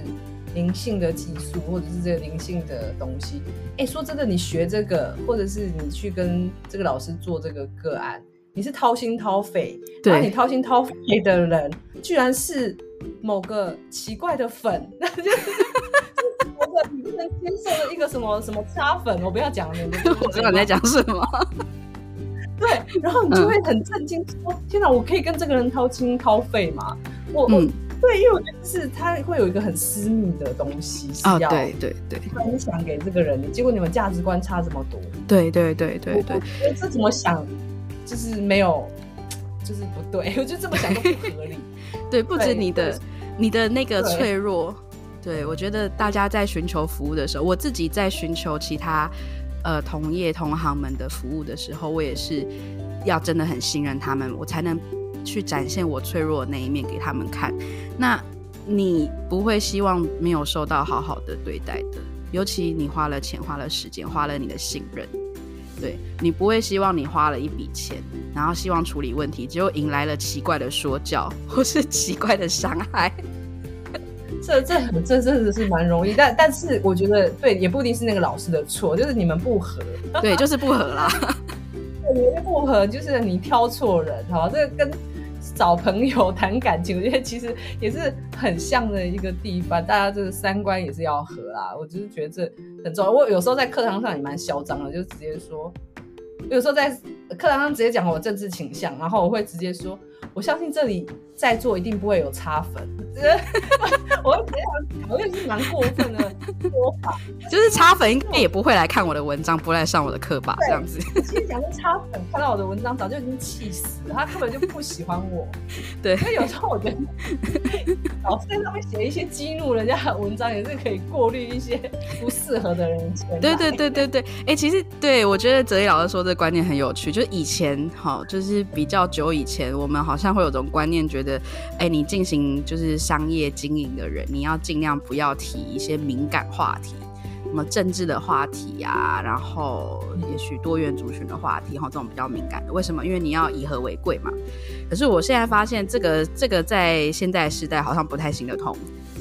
灵性的技术，或者是这个灵性的东西，哎，说真的，你学这个，或者是你去跟这个老师做这个个案，你是掏心掏肺，对，然后你掏心掏肺的人，居然是某个奇怪的粉，那 就是某个你不能接受的一个什么什么擦粉，我不要讲了，我知道你在讲什么。对，然后你就会很震惊，说、嗯：“天哪，我可以跟这个人掏心掏肺吗？”我，嗯。我对，因为我觉得是他会有一个很私密的东西是要对对对分享给这个人的，结果你们价值观差这么多，对对对对对，这怎么想就是没有，就是不对，我觉得这么想都不合理。对，不止你的你的那个脆弱，对，对我觉得大家在寻求服务的时候，我自己在寻求其他呃同业同行们的服务的时候，我也是要真的很信任他们，我才能。去展现我脆弱的那一面给他们看，那你不会希望没有受到好好的对待的，尤其你花了钱、花了时间、花了你的信任，对，你不会希望你花了一笔钱，然后希望处理问题，结果引来了奇怪的说教或是奇怪的伤害。这这这真的是蛮容易，但但是我觉得对，也不一定是那个老师的错，就是你们不合，对，就是不合啦。你们不合，就是你挑错人，好，这个跟。找朋友谈感情，我觉得其实也是很像的一个地方，大家这个三观也是要合啦。我就是觉得这很重要。我有时候在课堂上也蛮嚣张的，就直接说，有时候在课堂上直接讲我政治倾向，然后我会直接说，我相信这里在座一定不会有擦粉。我会觉得好像是蛮过分的说法，就是擦粉应该也不会来看我的文章，不来上我的课吧？这样子。其实讲说擦粉看到我的文章，早就已经气死了，他根本就不喜欢我。对，所以有时候我觉得老师在上面写一些激怒人家的文章，也是可以过滤一些不适合的人。对对对对对，哎、欸，其实对我觉得哲一老师说这个观念很有趣，就是以前哈，就是比较久以前，我们好像会有种观念，觉得哎、欸，你进行就是。商业经营的人，你要尽量不要提一些敏感话题，什么政治的话题啊，然后也许多元族群的话题，哈，这种比较敏感的。为什么？因为你要以和为贵嘛。可是我现在发现，这个这个在现代时代好像不太行得通，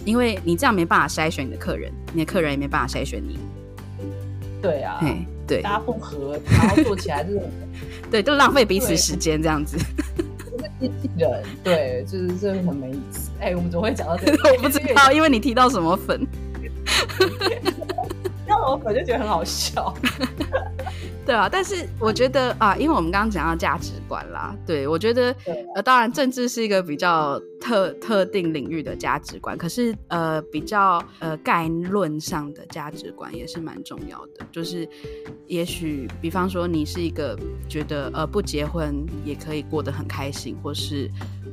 因为你这样没办法筛选你的客人，你的客人也没办法筛选你。对啊，对，大家不合，然后做起来就是，对，都浪费彼此时间这样子。机器人，对，就是这个很没意思。哎、欸，我们怎么会讲到这个？我不知道，因为你提到什么粉，让我粉就觉得很好笑。对啊，但是我觉得啊，因为我们刚刚讲到价值观啦，对我觉得呃，当然政治是一个比较特特定领域的价值观，可是呃，比较呃概论上的价值观也是蛮重要的。就是也许，比方说你是一个觉得呃不结婚也可以过得很开心，或是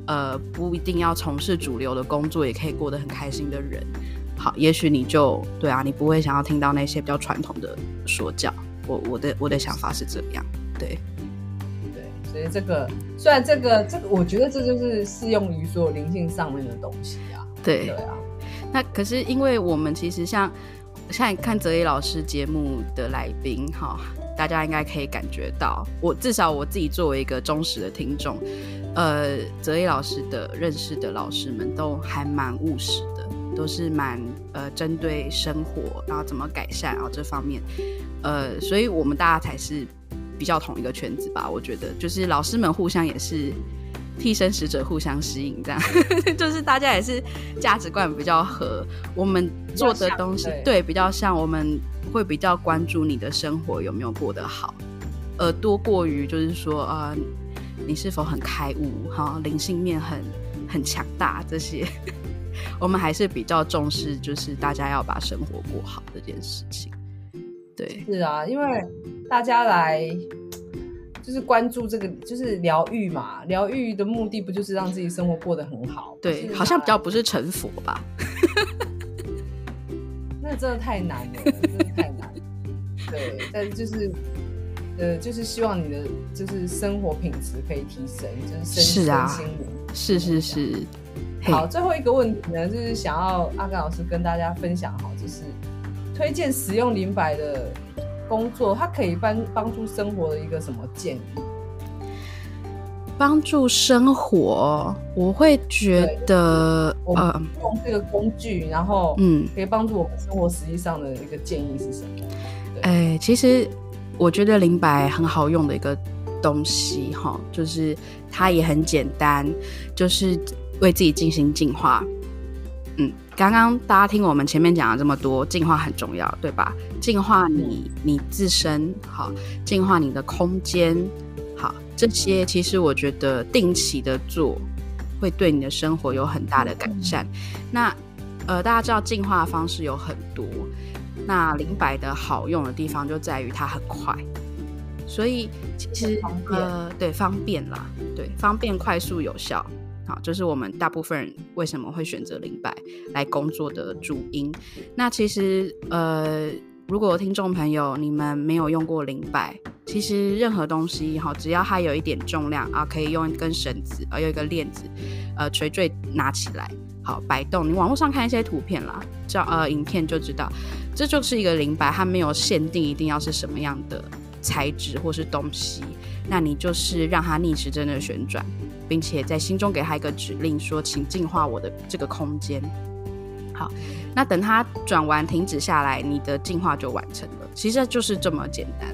呃不一定要从事主流的工作也可以过得很开心的人，好，也许你就对啊，你不会想要听到那些比较传统的说教。我我的我的想法是这样，对，对，所以这个虽然这个这个，我觉得这就是适用于所有灵性上面的东西啊，对，对啊。那可是因为我们其实像像看泽一老师节目的来宾哈，大家应该可以感觉到，我至少我自己作为一个忠实的听众，呃，泽一老师的认识的老师们都还蛮务实的，都是蛮呃针对生活然后怎么改善啊这方面。呃，所以我们大家才是比较同一个圈子吧？我觉得，就是老师们互相也是替身使者，互相吸引，这样，就是大家也是价值观比较合。我们做的东西，对，比较像，我们会比较关注你的生活有没有过得好，呃多过于就是说，呃，你是否很开悟，哈，灵性面很很强大这些，我们还是比较重视，就是大家要把生活过好这件事情。对，是啊，因为大家来就是关注这个，就是疗愈嘛。疗愈的目的不就是让自己生活过得很好？对，好像比较不是成佛吧？那真的太难了，真的太难。对，但是就是呃，就是希望你的就是生活品质可以提升，就是身心灵是是是。好，最后一个问题呢，就是想要阿甘老师跟大家分享，哈，就是。推荐使用灵摆的工作，它可以帮帮助生活的一个什么建议？帮助生活，我会觉得，呃，用这个工具，然后，嗯，可以帮助我们生活实际上的一个建议是什么？哎、欸，其实我觉得灵摆很好用的一个东西，哈，就是它也很简单，就是为自己进行净化。嗯，刚刚大家听我们前面讲了这么多，净化很重要，对吧？净化你你自身，好，净化你的空间，好，这些其实我觉得定期的做，会对你的生活有很大的改善。那呃，大家知道净化的方式有很多，那灵摆的好用的地方就在于它很快，所以其实呃，对，方便啦，对，方便、快速、有效。好，就是我们大部分人为什么会选择灵摆来工作的主因。那其实，呃，如果听众朋友你们没有用过灵摆，其实任何东西哈，只要它有一点重量啊，可以用一根绳子，啊，有一个链子，呃，垂坠拿起来，好摆动。你网络上看一些图片啦，叫呃影片就知道，这就是一个灵摆，它没有限定一定要是什么样的材质或是东西，那你就是让它逆时针的旋转。并且在心中给他一个指令，说：“请净化我的这个空间。”好，那等他转完停止下来，你的净化就完成了。其实就是这么简单。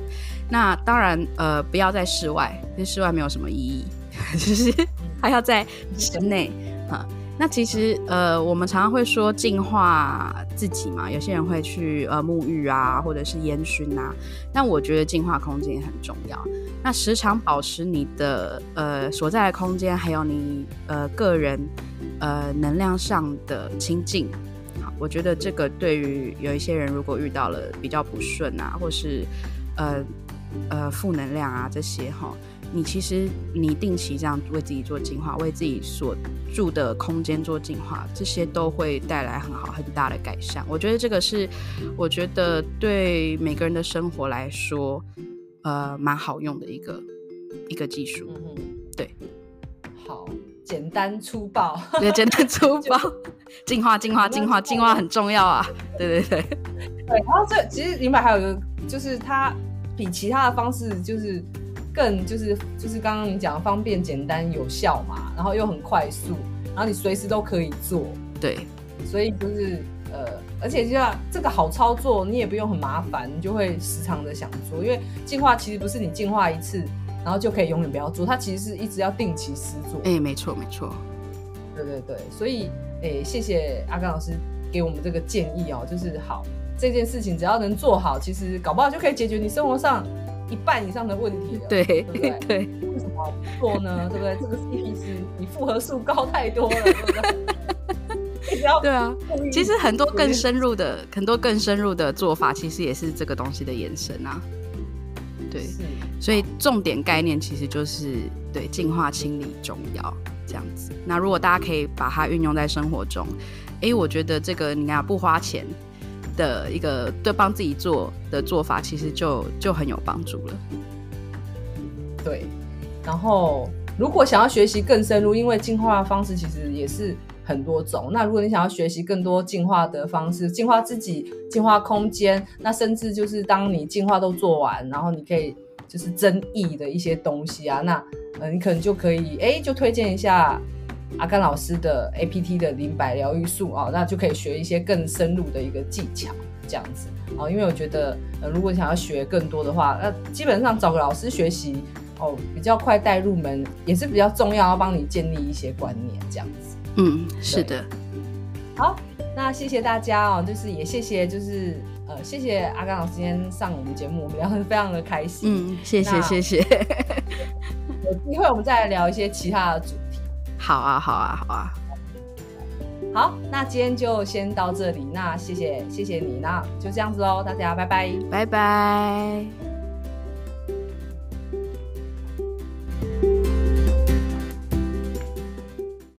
那当然，呃，不要在室外，因为室外没有什么意义，就是还要在室内啊。那其实呃，我们常常会说净化自己嘛，有些人会去呃沐浴啊，或者是烟熏啊。但我觉得净化空间也很重要。那时常保持你的呃所在的空间，还有你呃个人呃能量上的清净。好，我觉得这个对于有一些人如果遇到了比较不顺啊，或是呃呃负能量啊这些哈。你其实你定期这样为自己做净化，为自己所住的空间做净化，这些都会带来很好很大的改善。我觉得这个是，我觉得对每个人的生活来说，呃，蛮好用的一个一个技术。嗯哼，对，好，简单粗暴，对，简单粗 暴，进化进化进化进化很重要啊！对对对，对。然后这其实灵摆还有一个，就是它比其他的方式就是。更就是就是刚刚你讲的方便、简单、有效嘛，然后又很快速，然后你随时都可以做，对，所以就是呃，而且就像这个好操作，你也不用很麻烦，你就会时常的想做，因为进化其实不是你进化一次，然后就可以永远不要做，它其实是一直要定期施做。哎、欸，没错没错，对对对，所以哎、欸，谢谢阿甘老师给我们这个建议哦，就是好这件事情只要能做好，其实搞不好就可以解决你生活上。一半以上的问题了，对对不对？对，为什么不做呢？对不对？这个 CP 值你复合数高太多了，对不对？对啊，其实很多更深入的、很多更深入的做法，其实也是这个东西的延伸啊。对，所以重点概念其实就是对净化清理重要这样子。那如果大家可以把它运用在生活中，哎，我觉得这个你看不花钱。的一个对帮自己做的做法，其实就就很有帮助了。对，然后如果想要学习更深入，因为进化的方式其实也是很多种。那如果你想要学习更多进化的方式，进化自己、进化空间，那甚至就是当你进化都做完，然后你可以就是增益的一些东西啊，那呃你可能就可以哎，就推荐一下。阿甘老师的 APT 的灵摆疗愈术啊，那就可以学一些更深入的一个技巧，这样子啊。因为我觉得，呃，如果想要学更多的话，那基本上找个老师学习哦，比较快带入门，也是比较重要，要帮你建立一些观念，这样子。嗯是的。好那谢谢大家哦就是也谢谢就是呃谢谢阿刚老师今天上我们节目我们聊得非常的开心。嗯谢谢谢谢。有机会我们再来聊一些其他的主题。好啊好啊好啊。好那今天就先到这里那谢谢谢谢你那就这样子哦大家拜拜。拜拜。